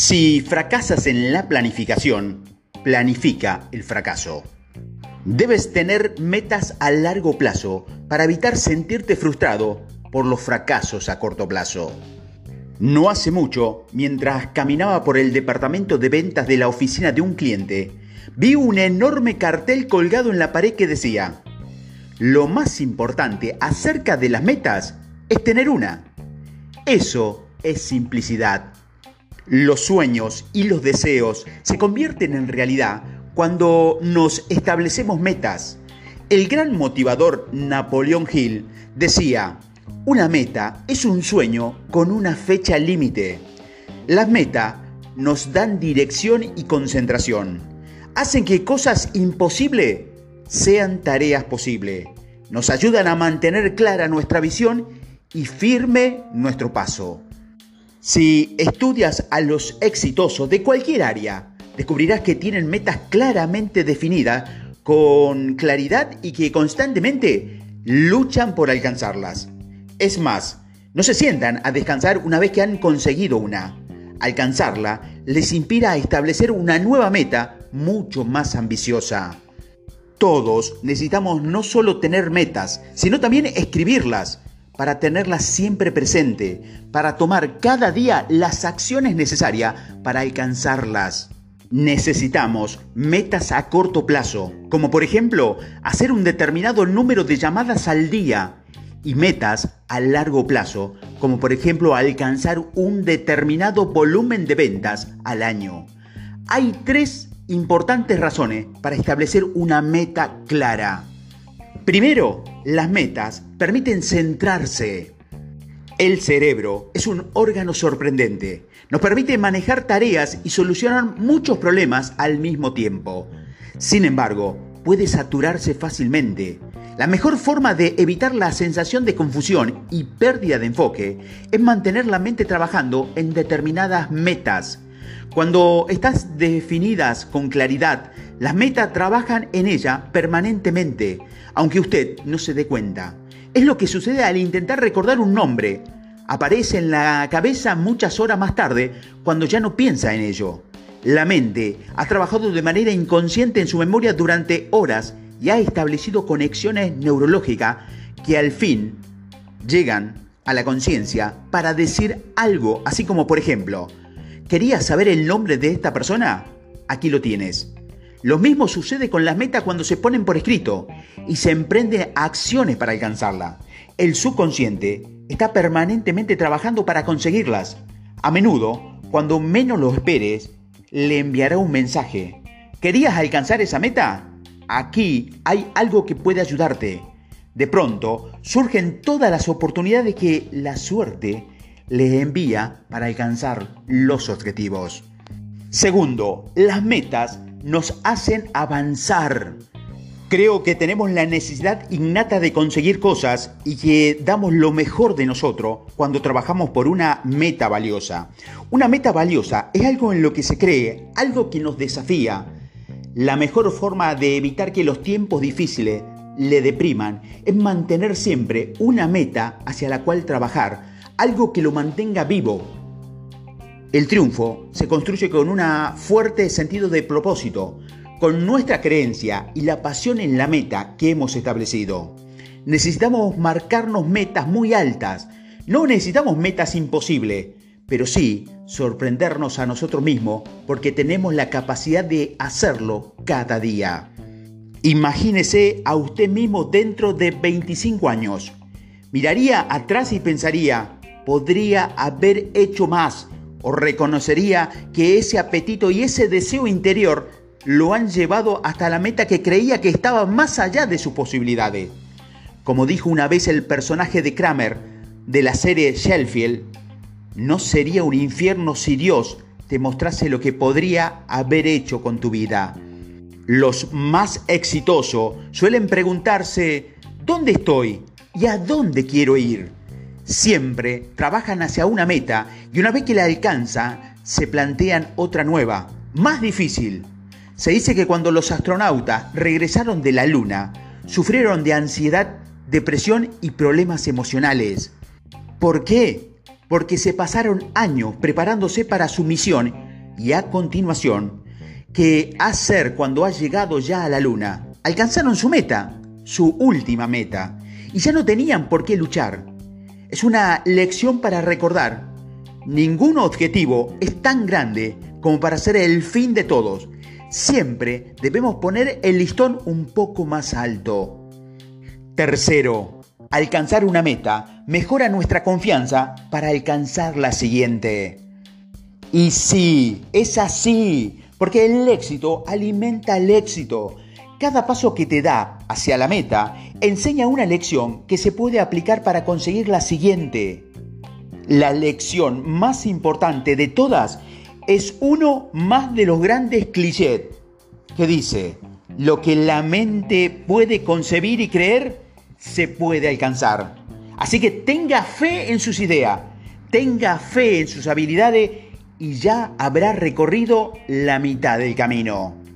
Si fracasas en la planificación, planifica el fracaso. Debes tener metas a largo plazo para evitar sentirte frustrado por los fracasos a corto plazo. No hace mucho, mientras caminaba por el departamento de ventas de la oficina de un cliente, vi un enorme cartel colgado en la pared que decía, lo más importante acerca de las metas es tener una. Eso es simplicidad. Los sueños y los deseos se convierten en realidad cuando nos establecemos metas. El gran motivador Napoleón Hill decía, una meta es un sueño con una fecha límite. Las metas nos dan dirección y concentración. Hacen que cosas imposibles sean tareas posibles. Nos ayudan a mantener clara nuestra visión y firme nuestro paso. Si estudias a los exitosos de cualquier área, descubrirás que tienen metas claramente definidas, con claridad y que constantemente luchan por alcanzarlas. Es más, no se sientan a descansar una vez que han conseguido una. Alcanzarla les inspira a establecer una nueva meta mucho más ambiciosa. Todos necesitamos no solo tener metas, sino también escribirlas para tenerlas siempre presente, para tomar cada día las acciones necesarias para alcanzarlas. Necesitamos metas a corto plazo, como por ejemplo hacer un determinado número de llamadas al día, y metas a largo plazo, como por ejemplo alcanzar un determinado volumen de ventas al año. Hay tres importantes razones para establecer una meta clara. Primero, las metas permiten centrarse. El cerebro es un órgano sorprendente. Nos permite manejar tareas y solucionar muchos problemas al mismo tiempo. Sin embargo, puede saturarse fácilmente. La mejor forma de evitar la sensación de confusión y pérdida de enfoque es mantener la mente trabajando en determinadas metas. Cuando estás definidas con claridad, las metas trabajan en ella permanentemente aunque usted no se dé cuenta. Es lo que sucede al intentar recordar un nombre. Aparece en la cabeza muchas horas más tarde cuando ya no piensa en ello. La mente ha trabajado de manera inconsciente en su memoria durante horas y ha establecido conexiones neurológicas que al fin llegan a la conciencia para decir algo, así como por ejemplo, ¿querías saber el nombre de esta persona? Aquí lo tienes. Lo mismo sucede con las metas cuando se ponen por escrito y se emprenden acciones para alcanzarla. El subconsciente está permanentemente trabajando para conseguirlas. A menudo, cuando menos lo esperes, le enviará un mensaje. ¿Querías alcanzar esa meta? Aquí hay algo que puede ayudarte. De pronto surgen todas las oportunidades que la suerte le envía para alcanzar los objetivos. Segundo, las metas nos hacen avanzar. Creo que tenemos la necesidad innata de conseguir cosas y que damos lo mejor de nosotros cuando trabajamos por una meta valiosa. Una meta valiosa es algo en lo que se cree, algo que nos desafía. La mejor forma de evitar que los tiempos difíciles le depriman es mantener siempre una meta hacia la cual trabajar, algo que lo mantenga vivo, el triunfo se construye con un fuerte sentido de propósito, con nuestra creencia y la pasión en la meta que hemos establecido. Necesitamos marcarnos metas muy altas, no necesitamos metas imposibles, pero sí sorprendernos a nosotros mismos porque tenemos la capacidad de hacerlo cada día. Imagínese a usted mismo dentro de 25 años. Miraría atrás y pensaría, podría haber hecho más o reconocería que ese apetito y ese deseo interior lo han llevado hasta la meta que creía que estaba más allá de sus posibilidades. Como dijo una vez el personaje de Kramer de la serie Sheffield, no sería un infierno si Dios te mostrase lo que podría haber hecho con tu vida. Los más exitosos suelen preguntarse, ¿dónde estoy? ¿Y a dónde quiero ir? Siempre trabajan hacia una meta y una vez que la alcanza, se plantean otra nueva, más difícil. Se dice que cuando los astronautas regresaron de la Luna, sufrieron de ansiedad, depresión y problemas emocionales. ¿Por qué? Porque se pasaron años preparándose para su misión y a continuación, qué hacer cuando ha llegado ya a la luna. Alcanzaron su meta, su última meta, y ya no tenían por qué luchar. Es una lección para recordar. Ningún objetivo es tan grande como para ser el fin de todos. Siempre debemos poner el listón un poco más alto. Tercero, alcanzar una meta mejora nuestra confianza para alcanzar la siguiente. Y sí, es así, porque el éxito alimenta el éxito. Cada paso que te da hacia la meta enseña una lección que se puede aplicar para conseguir la siguiente. La lección más importante de todas es uno más de los grandes clichés que dice, lo que la mente puede concebir y creer, se puede alcanzar. Así que tenga fe en sus ideas, tenga fe en sus habilidades y ya habrá recorrido la mitad del camino.